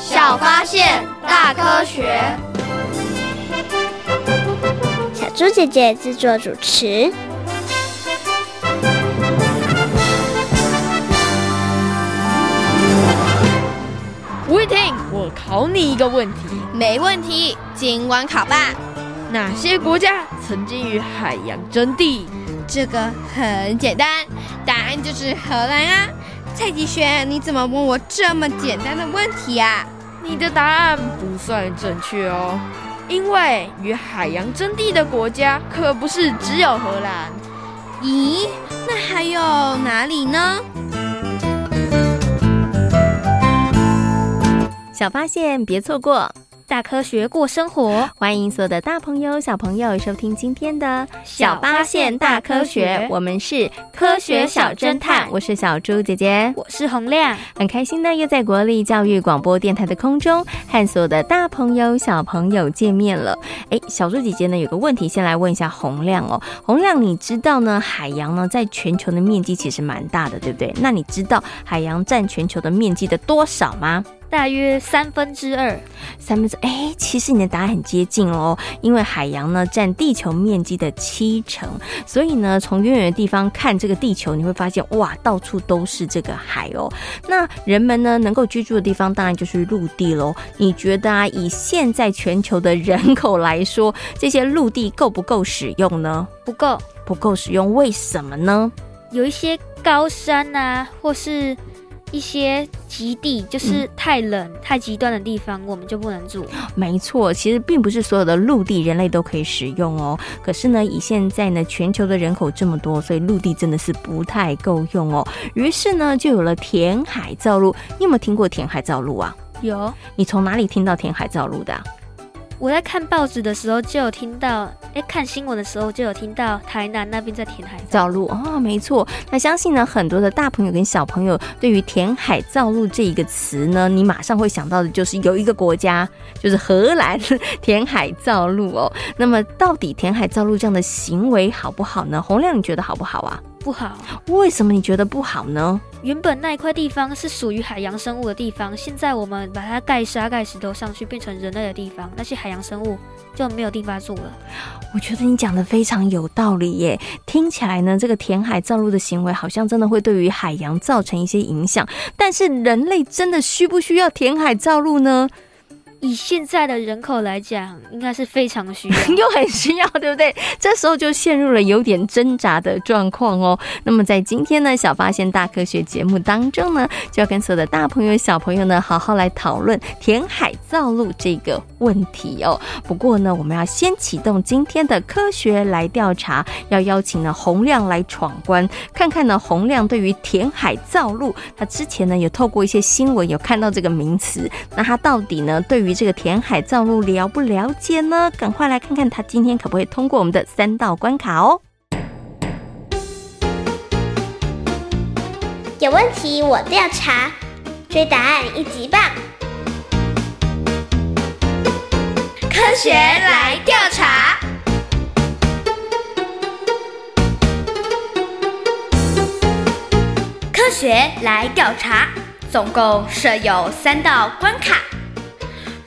小发现，大科学。小猪姐姐制作主持。吴玉婷，我考你一个问题。没问题，今晚考吧。哪些国家曾经与海洋争地？这个很简单，答案就是荷兰啊。蔡吉轩，你怎么问我这么简单的问题啊？你的答案不算正确哦，因为与海洋争地的国家可不是只有荷兰。咦，那还有哪里呢？小发现，别错过。大科学过生活，欢迎所有的大朋友、小朋友收听今天的《小发现大科学》，我们是科学小侦探，我是小猪姐姐，我是洪亮，很开心呢，又在国立教育广播电台的空中和所有的大朋友、小朋友见面了。哎，小猪姐姐呢有个问题，先来问一下洪亮哦，洪亮，你知道呢海洋呢在全球的面积其实蛮大的，对不对？那你知道海洋占全球的面积的多少吗？大约三分之二，三分之哎，其实你的答案很接近哦，因为海洋呢占地球面积的七成，所以呢从远远的地方看这个地球，你会发现哇，到处都是这个海哦。那人们呢能够居住的地方，当然就是陆地喽。你觉得啊，以现在全球的人口来说，这些陆地够不够使用呢？不够，不够使用，为什么呢？有一些高山啊，或是。一些极地就是太冷、嗯、太极端的地方，我们就不能住。没错，其实并不是所有的陆地人类都可以使用哦。可是呢，以现在呢全球的人口这么多，所以陆地真的是不太够用哦。于是呢，就有了填海造陆。你有没有听过填海造陆啊？有。你从哪里听到填海造陆的？我在看报纸的时候就有听到，哎，看新闻的时候就有听到台南那边在填海造陆哦，没错。那相信呢，很多的大朋友跟小朋友对于填海造陆这一个词呢，你马上会想到的就是有一个国家，就是荷兰填海造陆哦。那么，到底填海造陆这样的行为好不好呢？洪亮，你觉得好不好啊？不好。为什么你觉得不好呢？原本那一块地方是属于海洋生物的地方，现在我们把它盖沙盖石头上去，变成人类的地方，那些海洋生物就没有地方住了。我觉得你讲的非常有道理耶，听起来呢，这个填海造陆的行为好像真的会对于海洋造成一些影响，但是人类真的需不需要填海造陆呢？以现在的人口来讲，应该是非常需要，又很需要，对不对？这时候就陷入了有点挣扎的状况哦。那么在今天呢，小发现大科学节目当中呢，就要跟所有的大朋友、小朋友呢，好好来讨论填海造陆这个问题哦。不过呢，我们要先启动今天的科学来调查，要邀请呢洪亮来闯关，看看呢洪亮对于填海造陆，他之前呢有透过一些新闻有看到这个名词，那他到底呢对于于这个填海造陆了不了解呢？赶快来看看他今天可不可以通过我们的三道关卡哦！有问题我调查，追答案一级棒！科学来调查，科学来调查，总共设有三道关卡。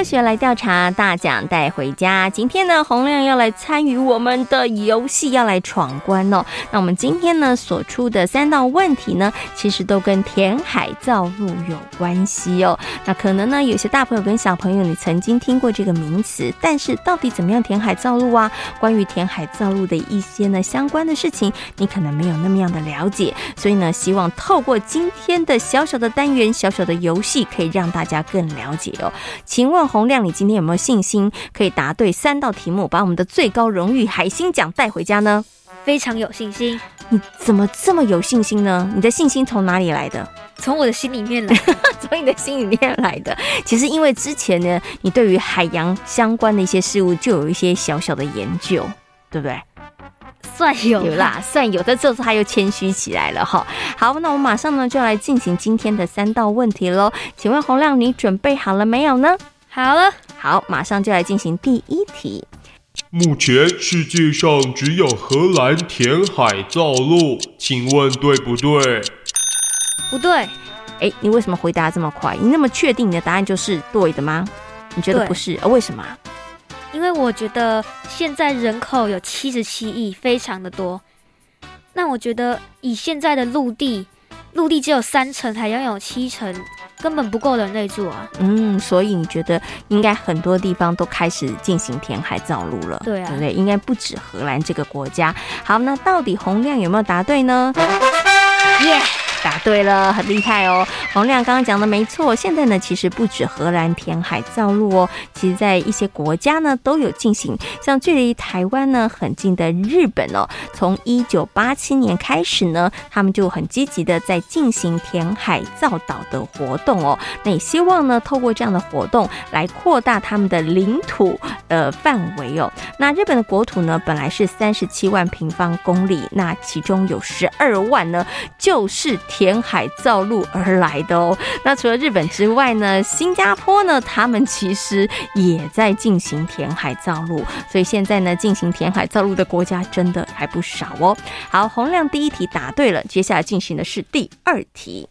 科学来调查，大奖带回家。今天呢，洪亮要来参与我们的游戏，要来闯关哦。那我们今天呢所出的三道问题呢，其实都跟填海造陆有关系哦。那可能呢，有些大朋友跟小朋友，你曾经听过这个名词，但是到底怎么样填海造陆啊？关于填海造陆的一些呢相关的事情，你可能没有那么样的了解。所以呢，希望透过今天的小小的单元、小小的游戏，可以让大家更了解哦。请问洪亮，你今天有没有信心可以答对三道题目，把我们的最高荣誉海星奖带回家呢？非常有信心。你怎么这么有信心呢？你的信心从哪里来的？从我的心里面来，从你的心里面来的。其实因为之前呢，你对于海洋相关的一些事物就有一些小小的研究，对不对？算有有啦，算有但。这次他又谦虚起来了哈。好，那我们马上呢就来进行今天的三道问题喽。请问洪亮，你准备好了没有呢？好了，好，马上就来进行第一题。目前世界上只有荷兰填海造陆，请问对不对？不对。哎，你为什么回答这么快？你那么确定你的答案就是对的吗？你觉得不是？呃，为什么？因为我觉得现在人口有七十七亿，非常的多。那我觉得以现在的陆地，陆地只有三成，海洋有七成，根本不够人类住啊。嗯，所以你觉得应该很多地方都开始进行填海造陆了，对啊，对不对？应该不止荷兰这个国家。好，那到底洪亮有没有答对呢？耶！Yeah! 答对了，很厉害哦！洪亮刚刚讲的没错，现在呢，其实不止荷兰填海造陆哦，其实在一些国家呢都有进行，像距离台湾呢很近的日本哦，从一九八七年开始呢，他们就很积极的在进行填海造岛的活动哦，那也希望呢透过这样的活动来扩大他们的领土呃范围哦。那日本的国土呢本来是三十七万平方公里，那其中有十二万呢就是。填海造陆而来的哦，那除了日本之外呢，新加坡呢，他们其实也在进行填海造陆，所以现在呢，进行填海造陆的国家真的还不少哦。好，洪亮第一题答对了，接下来进行的是第二题。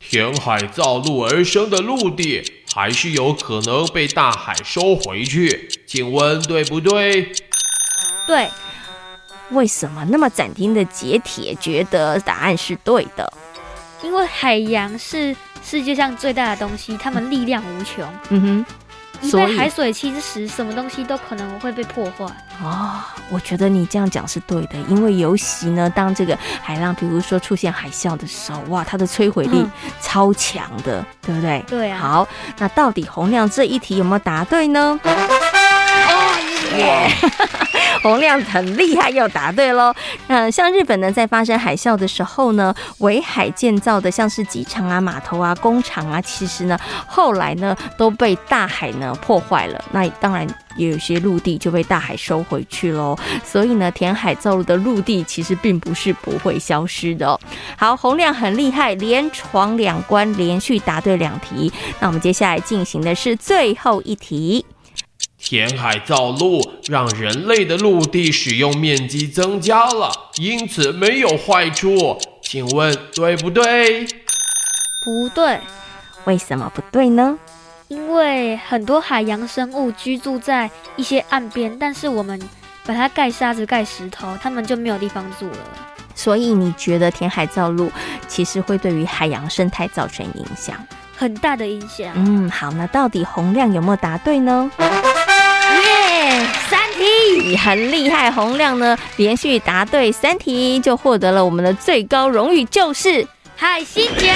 填海造陆而生的陆地，还是有可能被大海收回去，请问对不对？对。为什么那么斩钉的截铁，觉得答案是对的？因为海洋是世界上最大的东西，它们力量无穷。嗯哼，所以海水侵蚀，什么东西都可能会被破坏。哦，我觉得你这样讲是对的，因为尤其呢，当这个海浪，比如说出现海啸的时候，哇，它的摧毁力超强的，嗯、对不对？对啊。好，那到底洪亮这一题有没有答对呢？耶！洪亮很厉害，又答对喽。嗯，像日本呢，在发生海啸的时候呢，围海建造的像是机场啊、码头啊、工厂啊，其实呢，后来呢都被大海呢破坏了。那当然也有些陆地就被大海收回去喽。所以呢，填海造陆的陆地其实并不是不会消失的。好，洪亮很厉害，连闯两关，连续答对两题。那我们接下来进行的是最后一题。填海造陆让人类的陆地使用面积增加了，因此没有坏处。请问对不对？不对。为什么不对呢？因为很多海洋生物居住在一些岸边，但是我们把它盖沙子、盖石头，它们就没有地方住了。所以你觉得填海造陆其实会对于海洋生态造成影响？很大的影响。嗯，好，那到底洪亮有没有答对呢？三题，你很厉害，洪亮呢连续答对三题，就获得了我们的最高荣誉，就是海星奖。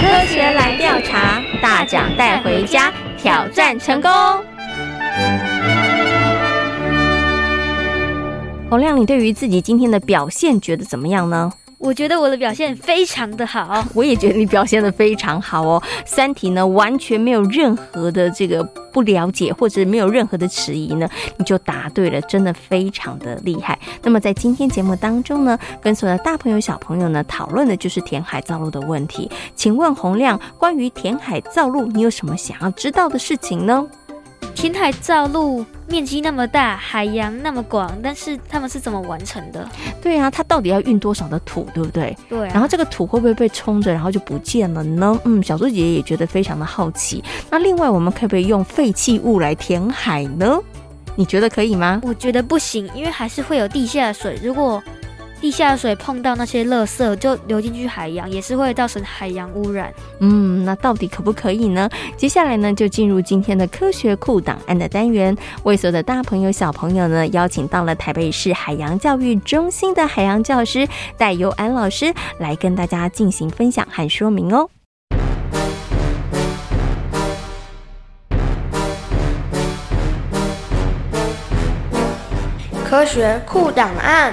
科学来调查，大奖带回家，挑战成功。洪亮，你对于自己今天的表现觉得怎么样呢？我觉得我的表现非常的好，我也觉得你表现的非常好哦。三体呢，完全没有任何的这个不了解，或者没有任何的迟疑呢，你就答对了，真的非常的厉害。那么在今天节目当中呢，跟所有的大朋友小朋友呢讨论的就是填海造陆的问题。请问洪亮，关于填海造陆，你有什么想要知道的事情呢？填海造陆面积那么大，海洋那么广，但是他们是怎么完成的？对啊，它到底要运多少的土，对不对？对、啊。然后这个土会不会被冲着，然后就不见了呢？嗯，小猪姐姐也觉得非常的好奇。那另外，我们可不可以用废弃物来填海呢？你觉得可以吗？我觉得不行，因为还是会有地下水。如果地下水碰到那些垃圾就流进去海洋，也是会造成海洋污染。嗯，那到底可不可以呢？接下来呢，就进入今天的科学库档案的单元，为所有的大朋友小朋友呢，邀请到了台北市海洋教育中心的海洋教师戴佑安老师来跟大家进行分享和说明哦。科学库档案。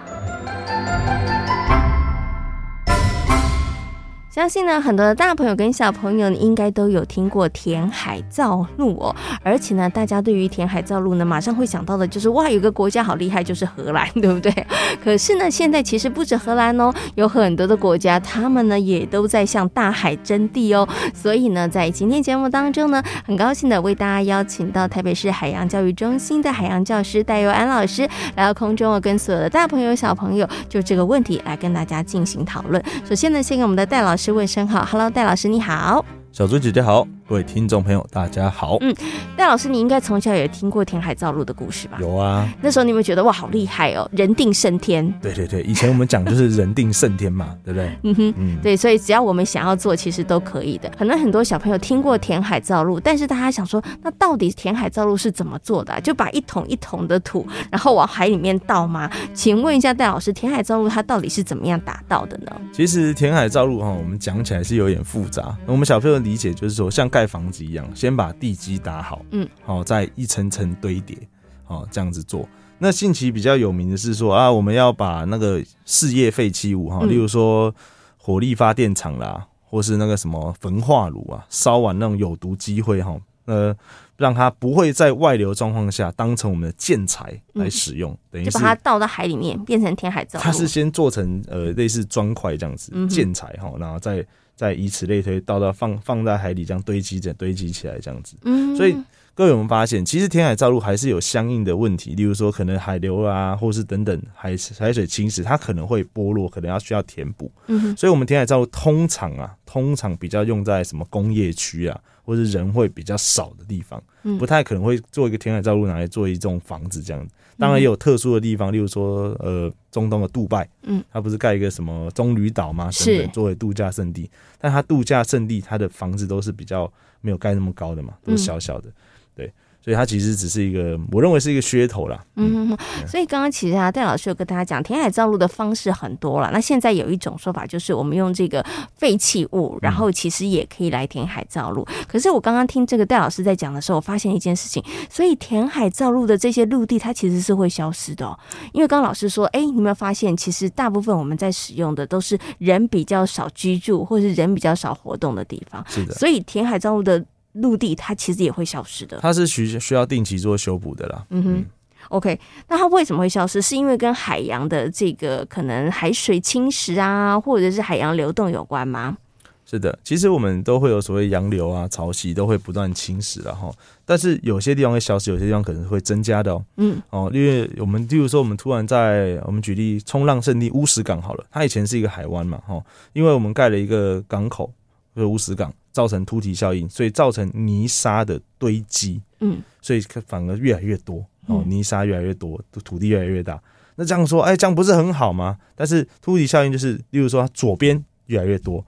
相信呢，很多的大朋友跟小朋友应该都有听过填海造陆哦，而且呢，大家对于填海造陆呢，马上会想到的就是哇，有个国家好厉害，就是荷兰，对不对？可是呢，现在其实不止荷兰哦，有很多的国家，他们呢也都在向大海征地哦。所以呢，在今天节目当中呢，很高兴的为大家邀请到台北市海洋教育中心的海洋教师戴佑安老师来到空中，跟所有的大朋友小朋友就这个问题来跟大家进行讨论。首先呢，先给我们的戴老师。是问声好，Hello，戴老师你好，小猪姐姐好。各位听众朋友，大家好。嗯，戴老师，你应该从小也听过填海造陆的故事吧？有啊。那时候你有没有觉得哇，好厉害哦，人定胜天？对对对，以前我们讲就是人定胜天嘛，对不对？嗯哼，嗯，对，所以只要我们想要做，其实都可以的。可能很多小朋友听过填海造陆，但是大家想说，那到底填海造陆是怎么做的啊？就把一桶一桶的土，然后往海里面倒吗？请问一下戴老师，填海造陆它到底是怎么样达到的呢？其实填海造陆哈，我们讲起来是有点复杂。我们小朋友理解就是说，像盖房子一样。先把地基打好，嗯，好，再一层层堆叠，好，这样子做。那近期比较有名的是说啊，我们要把那个事业废弃物哈，例如说火力发电厂啦，或是那个什么焚化炉啊，烧完那种有毒机会哈，呃，让它不会在外流状况下当成我们的建材来使用，等于是就把它倒到海里面变成填海造陆。它是先做成呃类似砖块这样子建材哈，然后再。再以此类推，倒到放放在海里，这样堆积着堆积起来，这样子。嗯，所以各位有没有发现，其实填海造陆还是有相应的问题，例如说可能海流啊，或是等等海海水侵蚀，它可能会剥落，可能要需要填补。嗯，所以我们填海造陆通常啊，通常比较用在什么工业区啊，或是人会比较少的地方，不太可能会做一个填海造陆拿来做一栋房子这样子。当然也有特殊的地方，例如说，呃，中东的杜拜，嗯，它不是盖一个什么棕榈岛吗？等等，作为度假胜地。但它度假胜地，它的房子都是比较没有盖那么高的嘛，都是小小的，对。所以它其实只是一个，我认为是一个噱头啦。嗯，所以刚刚其实啊，戴老师有跟大家讲，填海造陆的方式很多了。那现在有一种说法，就是我们用这个废弃物，然后其实也可以来填海造陆。可是我刚刚听这个戴老师在讲的时候，我发现一件事情，所以填海造陆的这些陆地，它其实是会消失的喔。因为刚刚老师说，哎，你有没有发现，其实大部分我们在使用的都是人比较少居住，或是人比较少活动的地方。是的。所以填海造陆的。陆地它其实也会消失的，它是需需要定期做修补的啦。嗯哼，OK，那它为什么会消失？是因为跟海洋的这个可能海水侵蚀啊，或者是海洋流动有关吗？是的，其实我们都会有所谓洋流啊、潮汐都会不断侵蚀了哈。但是有些地方会消失，有些地方可能会增加的哦。嗯，哦，因为我们例如说，我们突然在我们举例冲浪圣地乌石港好了，它以前是一个海湾嘛，哈，因为我们盖了一个港口，就是乌石港。造成凸体效应，所以造成泥沙的堆积，嗯，所以反而越来越多哦，泥沙越来越多，土地越来越大。那这样说，哎，这样不是很好吗？但是凸体效应就是，例如说，左边越来越多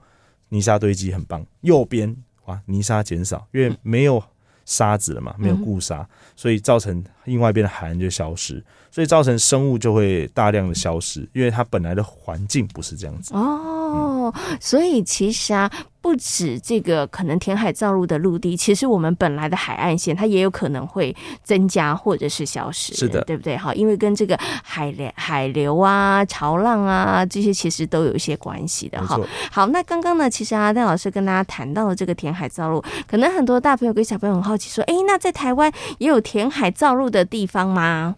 泥沙堆积，很棒；右边哇，泥沙减少，因为没有沙子了嘛，没有固沙，所以造成另外一边的海岸就消失，所以造成生物就会大量的消失，因为它本来的环境不是这样子哦。所以其实啊。不止这个可能填海造陆的陆地，其实我们本来的海岸线它也有可能会增加或者是消失，是的，对不对？哈，因为跟这个海流、海流啊、潮浪啊这些其实都有一些关系的哈。好，那刚刚呢，其实阿戴老师跟大家谈到了这个填海造陆，可能很多大朋友跟小朋友很好奇说，哎，那在台湾也有填海造陆的地方吗？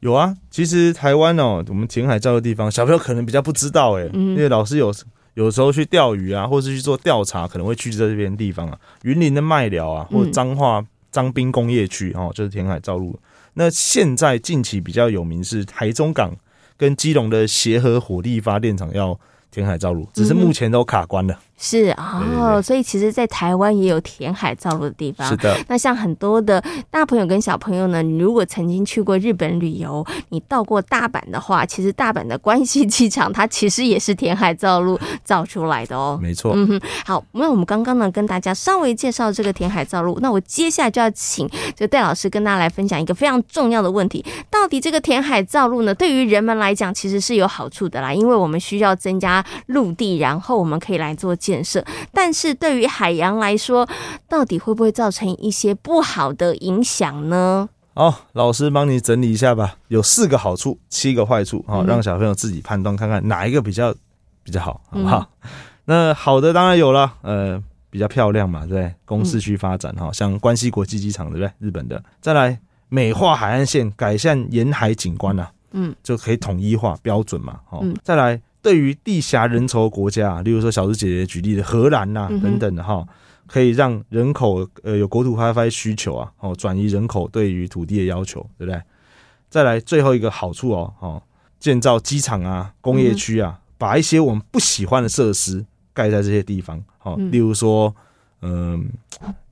有啊，其实台湾哦，我们填海造的地方，小朋友可能比较不知道哎，因为老师有有时候去钓鱼啊，或是去做调查，可能会去这边地方啊，云林的麦寮啊，或者彰化彰滨工业区哦，就是填海造陆。那现在近期比较有名是台中港跟基隆的协和火力发电厂要填海造陆，只是目前都卡关了。是哦，所以其实，在台湾也有填海造陆的地方。是的，那像很多的大朋友跟小朋友呢，你如果曾经去过日本旅游，你到过大阪的话，其实大阪的关西机场，它其实也是填海造陆造出来的哦。没错。嗯哼，好，那我们刚刚呢，跟大家稍微介绍这个填海造陆，那我接下来就要请就戴老师跟大家来分享一个非常重要的问题：到底这个填海造陆呢，对于人们来讲，其实是有好处的啦，因为我们需要增加陆地，然后我们可以来做建设，但是对于海洋来说，到底会不会造成一些不好的影响呢？好，老师帮你整理一下吧。有四个好处，七个坏处，好，让小朋友自己判断看看哪一个比较比较好，好不好？嗯、那好的当然有了，呃，比较漂亮嘛，对不对？供市区发展哈，像关西国际机场，对不对？日本的，再来美化海岸线，改善沿海景观啊，嗯，就可以统一化标准嘛，好，再来。对于地狭人稠国家，例如说小猪姐姐举例的荷兰呐、啊、等等的哈，可以让人口呃有国土开发需求啊，哦转移人口对于土地的要求，对不对？再来最后一个好处哦，哦建造机场啊、工业区啊，把一些我们不喜欢的设施盖在这些地方，好，例如说嗯，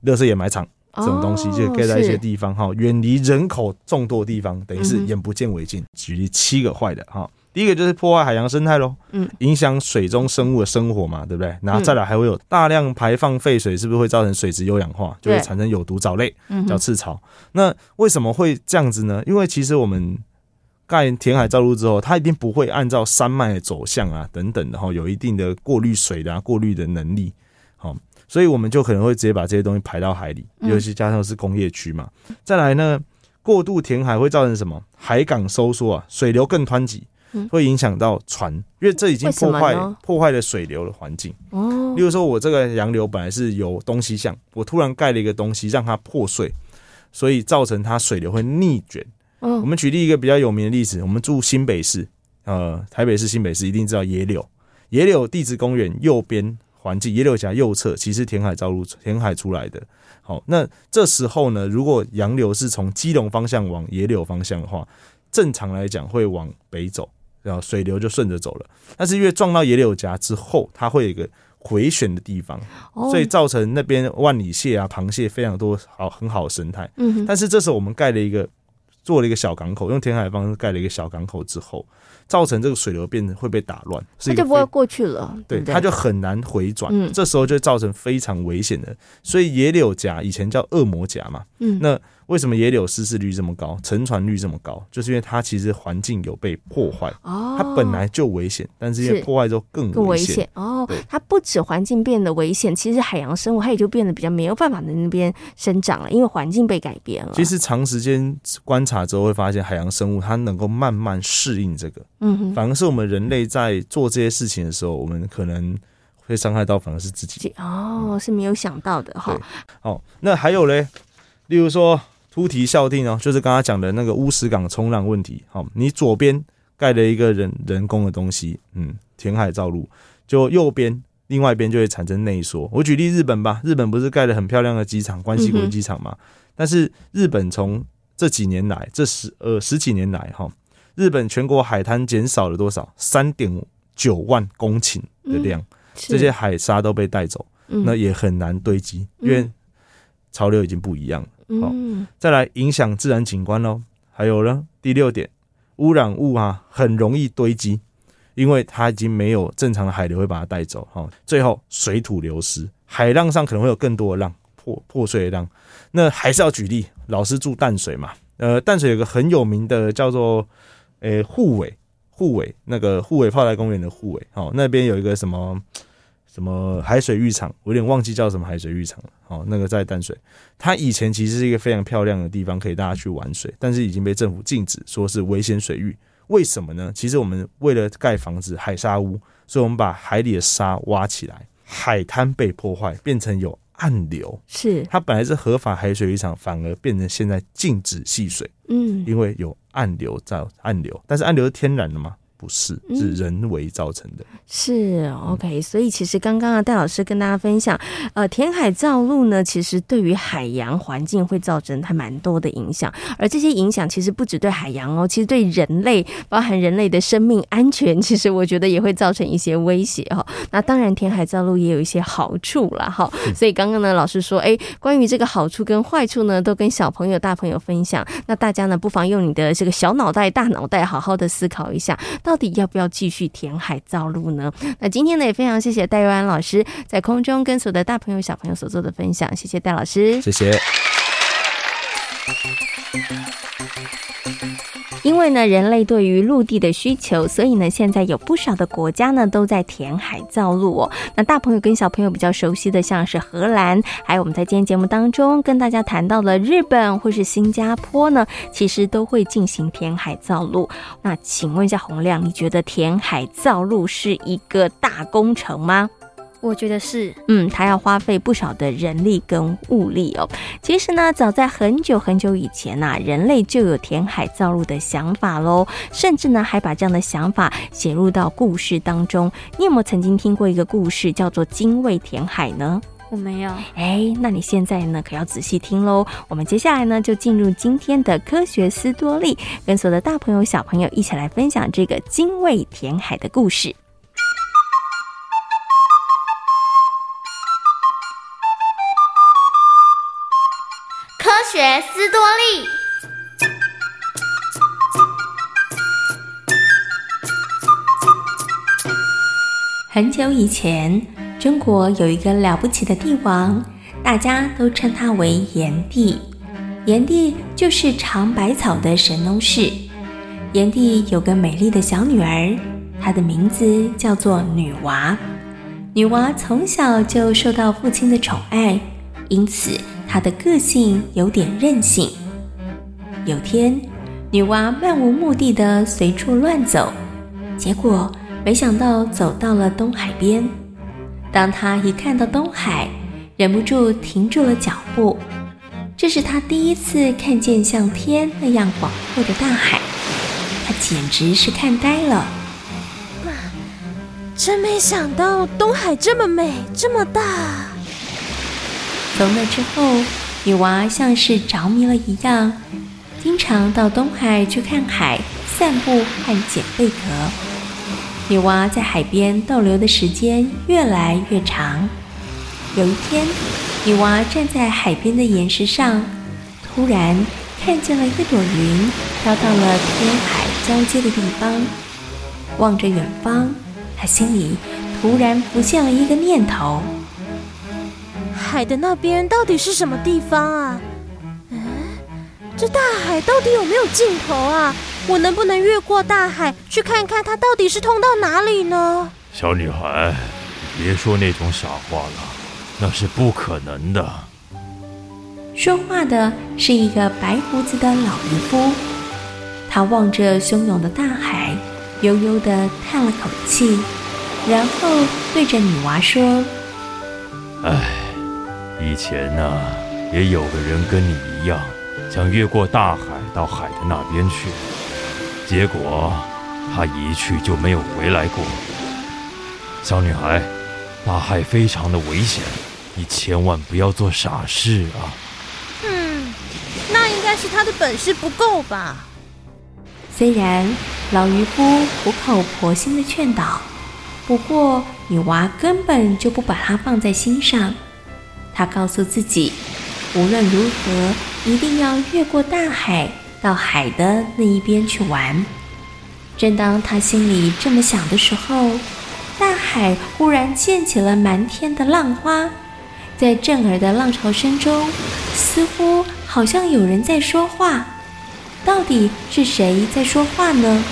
垃圾掩埋场这种东西就盖在一些地方哈，远离人口众多的地方，等于是眼不见为净。举例七个坏的哈。第一个就是破坏海洋生态喽，嗯，影响水中生物的生活嘛，对不对？然后再来还会有大量排放废水，是不是会造成水质优氧化，就会产生有毒藻类，叫赤潮。那为什么会这样子呢？因为其实我们盖填海造陆之后，它一定不会按照山脉的走向啊等等的哈，有一定的过滤水的、啊、过滤的能力，好，所以我们就可能会直接把这些东西排到海里，尤其加上是工业区嘛。再来呢，过度填海会造成什么？海港收缩啊，水流更湍急。会影响到船，因为这已经破坏破坏了水流的环境。哦，例如说，我这个洋流本来是由东西向，我突然盖了一个东西让它破碎，所以造成它水流会逆卷。我们举例一个比较有名的例子，我们住新北市，呃，台北市新北市一定知道野柳，野柳地质公园右边环境，野柳峡右侧其实填海造陆填海出来的。好，那这时候呢，如果洋流是从基隆方向往野柳方向的话，正常来讲会往北走。然后水流就顺着走了，但是因为撞到野柳夹之后，它会有一个回旋的地方，所以造成那边万里蟹啊、螃蟹非常多，好很好的生态。嗯，但是这时候我们盖了一个，做了一个小港口，用填海方式盖了一个小港口之后。造成这个水流变得会被打乱，它就不会过去了，对，它就很难回转，嗯，这时候就造成非常危险的。所以野柳夹以前叫恶魔夹嘛，嗯，那为什么野柳失事率这么高，沉船率这么高？就是因为它其实环境有被破坏，哦，它本来就危险，但是因为破坏之后更更危险哦。它不止环境变得危险，其实海洋生物它也就变得比较没有办法在那边生长了，因为环境被改变了。其实长时间观察之后会发现，海洋生物它能够慢慢适应这个。嗯哼，反而是我们人类在做这些事情的时候，我们可能会伤害到反而是自己。哦，是没有想到的哈。哦，那还有嘞，例如说突堤效定哦，就是刚刚讲的那个乌石港冲浪问题。好，你左边盖了一个人人工的东西，嗯，填海造陆，就右边另外一边就会产生内缩。我举例日本吧，日本不是盖了很漂亮的机场，关西国际机场嘛？嗯、但是日本从这几年来，这十呃十几年来哈。日本全国海滩减少了多少？三点九万公顷的量，嗯、这些海沙都被带走，嗯、那也很难堆积，因为潮流已经不一样了。好、嗯，再来影响自然景观喽。还有呢，第六点，污染物啊，很容易堆积，因为它已经没有正常的海流会把它带走。好，最后水土流失，海浪上可能会有更多的浪破破碎的浪。那还是要举例，老师住淡水嘛，呃，淡水有个很有名的叫做。诶，护尾，护尾那个护尾炮台公园的护尾，哦，那边有一个什么什么海水浴场，我有点忘记叫什么海水浴场了。哦，那个在淡水，它以前其实是一个非常漂亮的地方，可以大家去玩水，但是已经被政府禁止，说是危险水域。为什么呢？其实我们为了盖房子，海沙屋，所以我们把海里的沙挖起来，海滩被破坏，变成有暗流。是它本来是合法海水浴场，反而变成现在禁止戏水。嗯，因为有暗流在暗流，但是暗流是天然的吗？不是，是人为造成的。嗯、是 OK，所以其实刚刚啊，戴老师跟大家分享，呃，填海造陆呢，其实对于海洋环境会造成还蛮多的影响，而这些影响其实不只对海洋哦，其实对人类，包含人类的生命安全，其实我觉得也会造成一些威胁哈。那当然，填海造陆也有一些好处啦。哈。所以刚刚呢，老师说，哎，关于这个好处跟坏处呢，都跟小朋友、大朋友分享。那大家呢，不妨用你的这个小脑袋、大脑袋，好好的思考一下。到底要不要继续填海造陆呢？那今天呢，也非常谢谢戴佑安老师在空中跟所有的大朋友小朋友所做的分享，谢谢戴老师，谢谢。因为呢，人类对于陆地的需求，所以呢，现在有不少的国家呢都在填海造陆哦。那大朋友跟小朋友比较熟悉的，像是荷兰，还有我们在今天节目当中跟大家谈到的日本或是新加坡呢，其实都会进行填海造陆。那请问一下洪亮，你觉得填海造陆是一个大工程吗？我觉得是，嗯，它要花费不少的人力跟物力哦。其实呢，早在很久很久以前呐、啊，人类就有填海造陆的想法喽，甚至呢，还把这样的想法写入到故事当中。你有没有曾经听过一个故事，叫做《精卫填海》呢？我没有。哎，那你现在呢，可要仔细听喽。我们接下来呢，就进入今天的科学斯多利，跟所有的大朋友小朋友一起来分享这个精卫填海的故事。学斯多利。很久以前，中国有一个了不起的帝王，大家都称他为炎帝。炎帝就是尝百草的神农氏。炎帝有个美丽的小女儿，她的名字叫做女娃。女娃从小就受到父亲的宠爱，因此，她的个性有点任性。有天，女娲漫无目的的随处乱走，结果没想到走到了东海边。当她一看到东海，忍不住停住了脚步。这是她第一次看见像天那样广阔的大海，她简直是看呆了。哇，真没想到东海这么美，这么大。从那之后，女娃像是着迷了一样，经常到东海去看海、散步和捡贝壳。女娃在海边逗留的时间越来越长。有一天，女娃站在海边的岩石上，突然看见了一朵云飘到了天海交接的地方。望着远方，她心里突然浮现了一个念头。海的那边到底是什么地方啊？嗯，这大海到底有没有尽头啊？我能不能越过大海去看看它到底是通到哪里呢？小女孩，别说那种傻话了，那是不可能的。说话的是一个白胡子的老渔夫，他望着汹涌的大海，悠悠地叹了口气，然后对着女娃说：“唉。”以前呢、啊，也有个人跟你一样，想越过大海到海的那边去，结果他一去就没有回来过。小女孩，大海非常的危险，你千万不要做傻事啊！嗯，那应该是他的本事不够吧？虽然老渔夫苦口婆心的劝导，不过女娃根本就不把他放在心上。他告诉自己，无论如何一定要越过大海，到海的那一边去玩。正当他心里这么想的时候，大海忽然溅起了满天的浪花，在震耳的浪潮声中，似乎好像有人在说话。到底是谁在说话呢？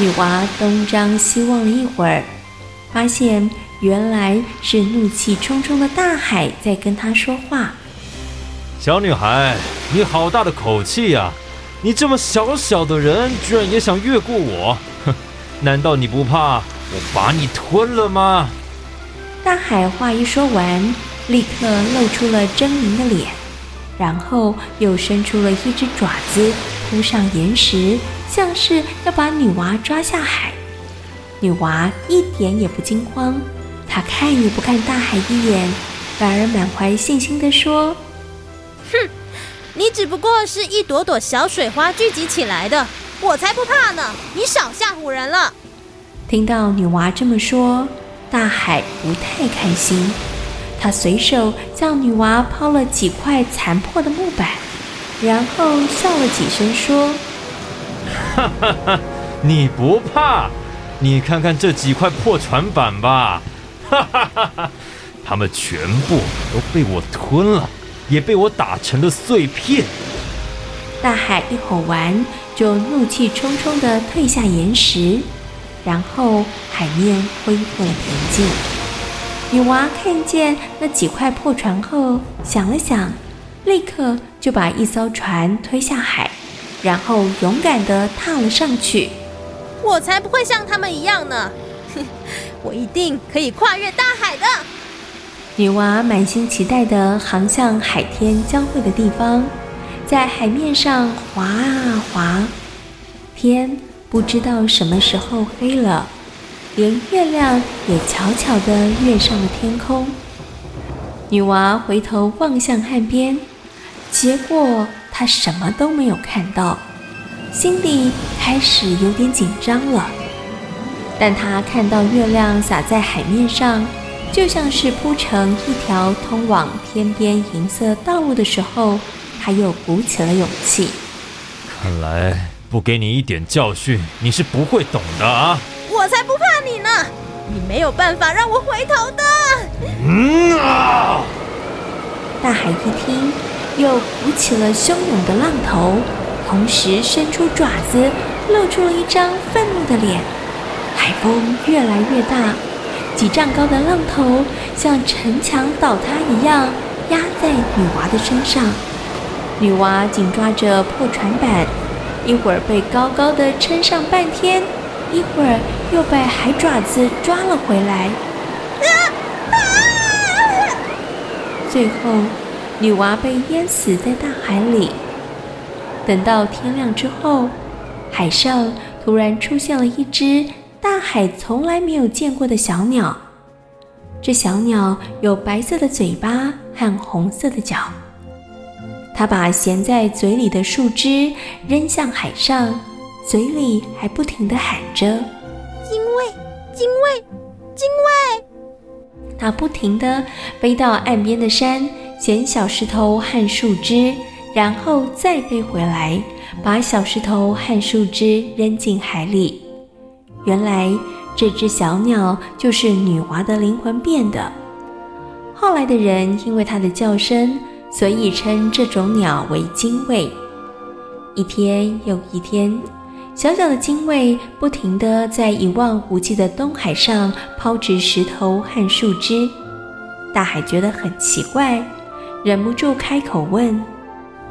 女娃东张西望了一会儿，发现。原来是怒气冲冲的大海在跟他说话。小女孩，你好大的口气呀！你这么小小的人，居然也想越过我？哼，难道你不怕我把你吞了吗？大海话一说完，立刻露出了狰狞的脸，然后又伸出了一只爪子扑上岩石，像是要把女娃抓下海。女娃一点也不惊慌，她看也不看大海一眼，反而满怀信心地说：“哼，你只不过是一朵朵小水花聚集起来的，我才不怕呢！你少吓唬人了。”听到女娃这么说，大海不太开心，他随手向女娃抛了几块残破的木板，然后笑了几声说：“哈哈哈，你不怕？”你看看这几块破船板吧，哈哈哈哈！它们全部都被我吞了，也被我打成了碎片。大海一吼完，就怒气冲冲地退下岩石，然后海面恢复了平静。女娃看见那几块破船后，想了想，立刻就把一艘船推下海，然后勇敢地踏了上去。我才不会像他们一样呢！我一定可以跨越大海的。女娃满心期待地航向海天交汇的地方，在海面上划啊划，天不知道什么时候黑了，连月亮也悄悄地跃上了天空。女娃回头望向岸边，结果她什么都没有看到。心里开始有点紧张了，但他看到月亮洒在海面上，就像是铺成一条通往天边银色道路的时候，他又鼓起了勇气。看来不给你一点教训，你是不会懂的啊！我才不怕你呢！你没有办法让我回头的。嗯啊！大海一听，又鼓起了汹涌的浪头。同时伸出爪子，露出了一张愤怒的脸。海风越来越大，几丈高的浪头像城墙倒塌一样压在女娃的身上。女娃紧抓着破船板，一会儿被高高的撑上半天，一会儿又被海爪子抓了回来。最后，女娃被淹死在大海里。等到天亮之后，海上突然出现了一只大海从来没有见过的小鸟。这小鸟有白色的嘴巴和红色的脚。它把衔在嘴里的树枝扔向海上，嘴里还不停地喊着：“精卫，精卫，精卫！”它不停地飞到岸边的山，捡小石头和树枝。然后再飞回来，把小石头和树枝扔进海里。原来这只小鸟就是女娃的灵魂变的。后来的人因为它的叫声，所以称这种鸟为精卫。一天又一天，小小的精卫不停地在一望无际的东海上抛掷石头和树枝。大海觉得很奇怪，忍不住开口问。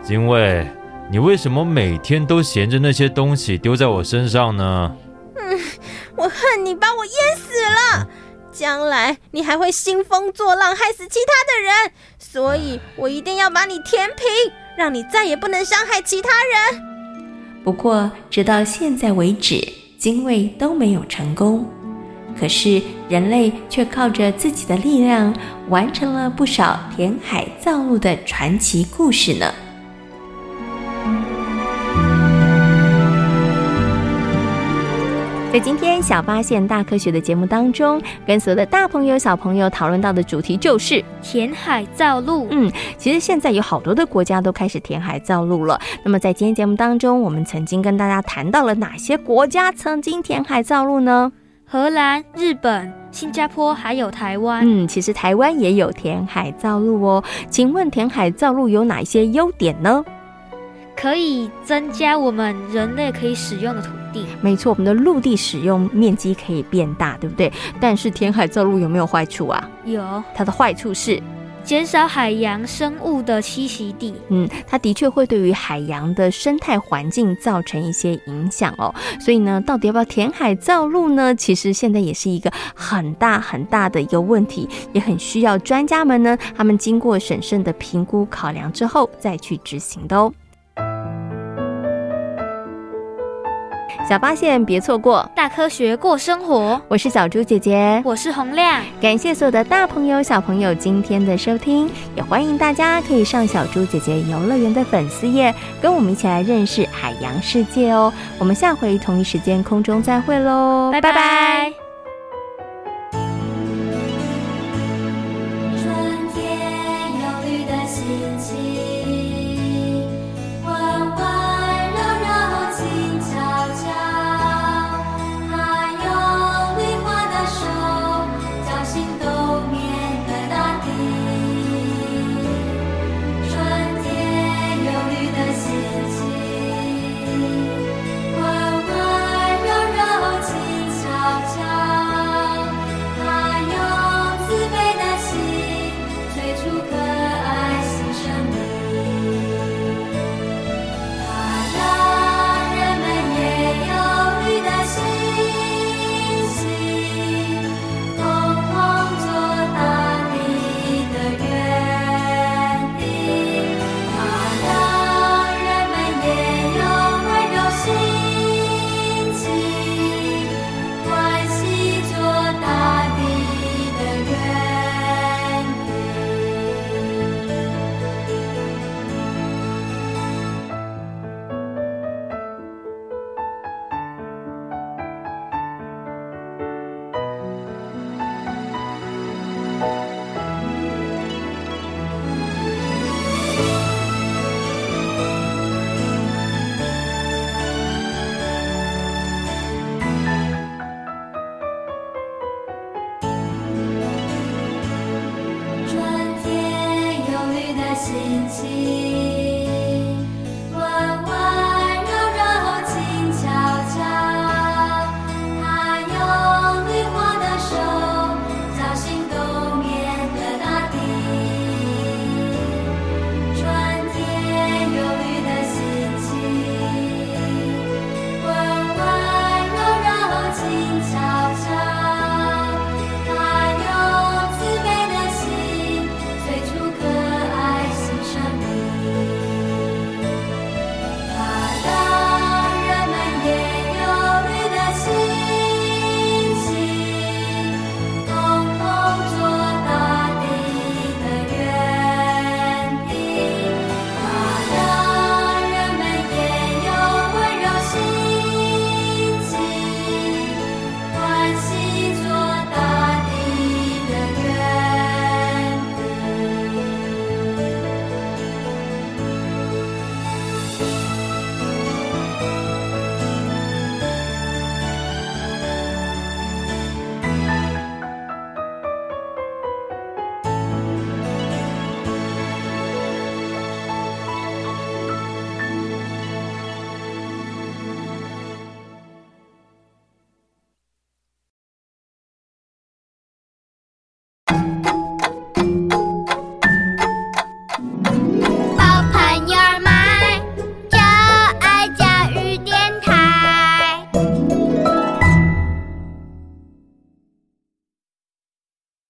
精卫，你为什么每天都衔着那些东西丢在我身上呢？我恨你把我淹死了，将来你还会兴风作浪，害死其他的人，所以我一定要把你填平，让你再也不能伤害其他人。不过，直到现在为止，精卫都没有成功。可是，人类却靠着自己的力量，完成了不少填海造陆的传奇故事呢。在今天小发现大科学的节目当中，跟所有的大朋友小朋友讨论到的主题就是填海造陆。嗯，其实现在有好多的国家都开始填海造陆了。那么在今天节目当中，我们曾经跟大家谈到了哪些国家曾经填海造陆呢？荷兰、日本、新加坡还有台湾。嗯，其实台湾也有填海造陆哦。请问填海造陆有哪些优点呢？可以增加我们人类可以使用的土地。没错，我们的陆地使用面积可以变大，对不对？但是填海造陆有没有坏处啊？有，它的坏处是。减少海洋生物的栖息地，嗯，它的确会对于海洋的生态环境造成一些影响哦。所以呢，到底要不要填海造陆呢？其实现在也是一个很大很大的一个问题，也很需要专家们呢，他们经过审慎的评估考量之后再去执行的哦。小发现，别错过大科学过生活。我是小猪姐姐，我是洪亮。感谢所有的大朋友、小朋友今天的收听，也欢迎大家可以上小猪姐姐游乐园的粉丝页，跟我们一起来认识海洋世界哦。我们下回同一时间空中再会喽，拜拜。拜